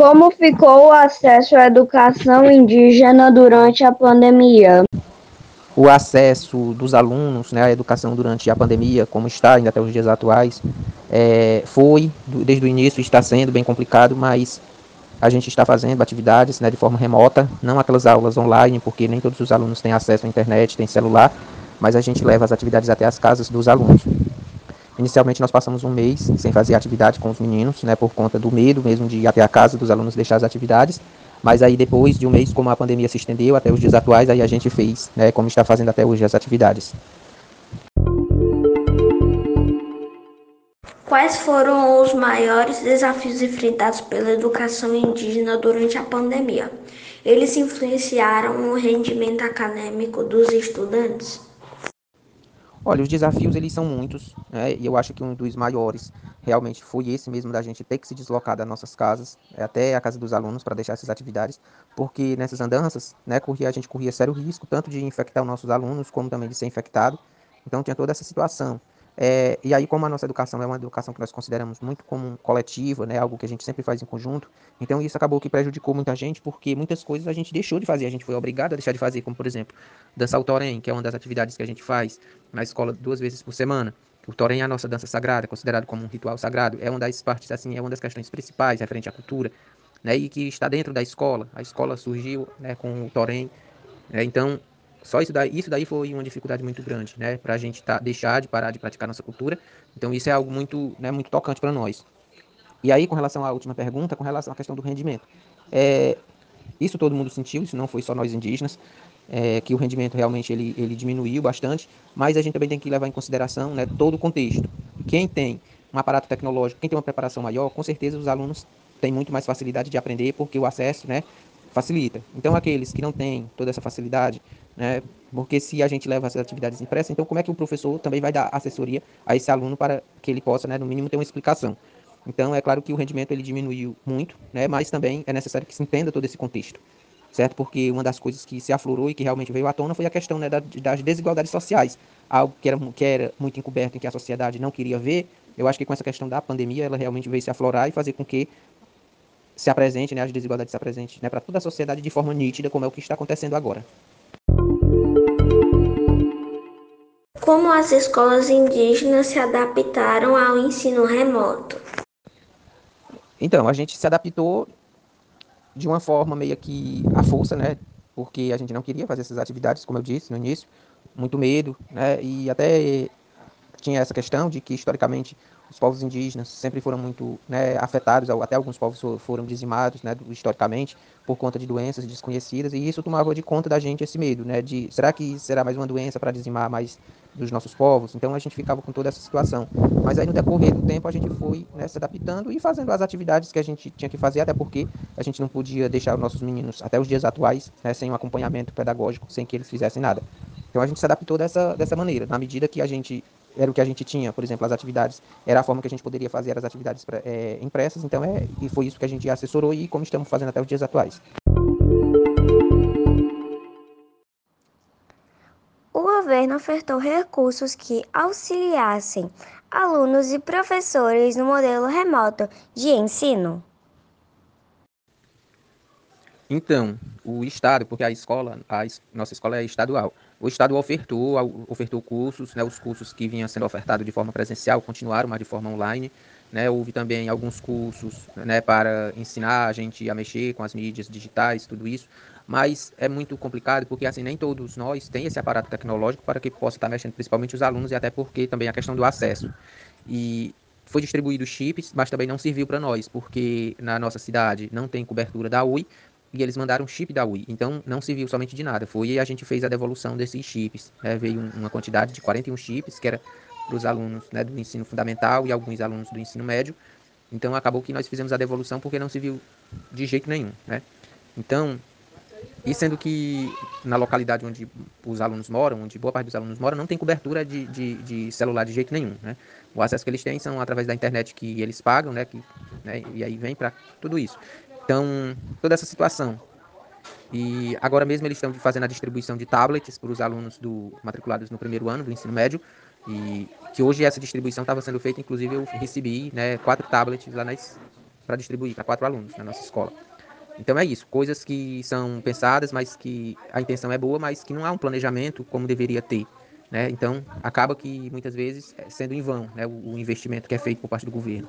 Como ficou o acesso à educação indígena durante a pandemia? O acesso dos alunos né, à educação durante a pandemia, como está ainda até os dias atuais, é, foi, desde o início, está sendo bem complicado, mas a gente está fazendo atividades né, de forma remota, não aquelas aulas online, porque nem todos os alunos têm acesso à internet, têm celular, mas a gente leva as atividades até as casas dos alunos. Inicialmente nós passamos um mês sem fazer atividade com os meninos, né, por conta do medo mesmo de ir até a casa dos alunos deixar as atividades. Mas aí depois de um mês, como a pandemia se estendeu até os dias atuais, aí a gente fez, né, como está fazendo até hoje as atividades. Quais foram os maiores desafios enfrentados pela educação indígena durante a pandemia? Eles influenciaram o rendimento acadêmico dos estudantes? Olha, os desafios eles são muitos, né? E eu acho que um dos maiores realmente foi esse mesmo da gente ter que se deslocar das nossas casas é, até a casa dos alunos para deixar essas atividades, porque nessas andanças, né, corria, a gente corria sério risco tanto de infectar os nossos alunos como também de ser infectado. Então tinha toda essa situação. É, e aí, como a nossa educação é uma educação que nós consideramos muito como coletiva, né, algo que a gente sempre faz em conjunto, então isso acabou que prejudicou muita gente, porque muitas coisas a gente deixou de fazer, a gente foi obrigado a deixar de fazer, como por exemplo, dançar o torém, que é uma das atividades que a gente faz na escola duas vezes por semana. O torém é a nossa dança sagrada, considerado como um ritual sagrado, é uma das partes, assim, é uma das questões principais referente à cultura, né, e que está dentro da escola. A escola surgiu né, com o torém, né, então só isso daí, isso daí foi uma dificuldade muito grande, né? Para a gente tá, deixar de parar de praticar nossa cultura. Então isso é algo muito, né, muito tocante para nós. E aí, com relação à última pergunta, com relação à questão do rendimento, é, isso todo mundo sentiu, isso não foi só nós indígenas, é, que o rendimento realmente ele, ele diminuiu bastante, mas a gente também tem que levar em consideração né, todo o contexto. Quem tem um aparato tecnológico, quem tem uma preparação maior, com certeza os alunos têm muito mais facilidade de aprender, porque o acesso né, facilita. Então, aqueles que não têm toda essa facilidade, né? Porque se a gente leva essas atividades impressas, então como é que o professor também vai dar assessoria a esse aluno para que ele possa, né, no mínimo, ter uma explicação? Então, é claro que o rendimento ele diminuiu muito, né? Mas também é necessário que se entenda todo esse contexto, certo? Porque uma das coisas que se aflorou e que realmente veio à tona foi a questão né, das desigualdades sociais, algo que era, que era muito encoberto e que a sociedade não queria ver. Eu acho que com essa questão da pandemia, ela realmente veio se aflorar e fazer com que se apresente, né, as desigualdades se apresentem né, para toda a sociedade de forma nítida, como é o que está acontecendo agora. Como as escolas indígenas se adaptaram ao ensino remoto? Então, a gente se adaptou de uma forma meio que à força, né? Porque a gente não queria fazer essas atividades, como eu disse no início, muito medo, né? E até tinha essa questão de que historicamente os povos indígenas sempre foram muito né, afetados, até alguns povos foram dizimados né, historicamente por conta de doenças desconhecidas, e isso tomava de conta da gente esse medo, né, de será que será mais uma doença para dizimar mais dos nossos povos? Então a gente ficava com toda essa situação. Mas aí no decorrer do tempo a gente foi né, se adaptando e fazendo as atividades que a gente tinha que fazer, até porque a gente não podia deixar os nossos meninos até os dias atuais né, sem um acompanhamento pedagógico, sem que eles fizessem nada. Então a gente se adaptou dessa, dessa maneira, na medida que a gente era o que a gente tinha, por exemplo, as atividades, era a forma que a gente poderia fazer as atividades é, impressas, então é, e foi isso que a gente assessorou e como estamos fazendo até os dias atuais. Governo ofertou recursos que auxiliassem alunos e professores no modelo remoto de ensino. Então, o Estado, porque a escola, a nossa escola é estadual, o Estado ofertou, ofertou cursos, né, os cursos que vinham sendo ofertados de forma presencial continuaram, mas de forma online. Né, houve também alguns cursos né, para ensinar a gente a mexer com as mídias digitais, tudo isso. Mas é muito complicado porque assim nem todos nós têm esse aparato tecnológico para que possa estar mexendo, principalmente os alunos e até porque também a questão do acesso. E foi distribuído chips, mas também não serviu para nós, porque na nossa cidade não tem cobertura da UI, e eles mandaram chip da UI. Então não se viu somente de nada. Foi e a gente fez a devolução desses chips. Né? Veio uma quantidade de 41 chips, que era para os alunos né, do ensino fundamental e alguns alunos do ensino médio. Então acabou que nós fizemos a devolução porque não se viu de jeito nenhum. Né? Então, e sendo que na localidade onde os alunos moram, onde boa parte dos alunos moram, não tem cobertura de, de, de celular de jeito nenhum. Né? O acesso que eles têm são através da internet que eles pagam, né? Que, né? e aí vem para tudo isso. Então, toda essa situação. E agora mesmo eles estão fazendo a distribuição de tablets para os alunos do, matriculados no primeiro ano do ensino médio. E que hoje essa distribuição estava sendo feita, inclusive eu recebi né, quatro tablets lá para distribuir para quatro alunos na nossa escola. Então é isso, coisas que são pensadas, mas que a intenção é boa, mas que não há um planejamento como deveria ter. Né? Então acaba que muitas vezes é sendo em vão né, o investimento que é feito por parte do governo.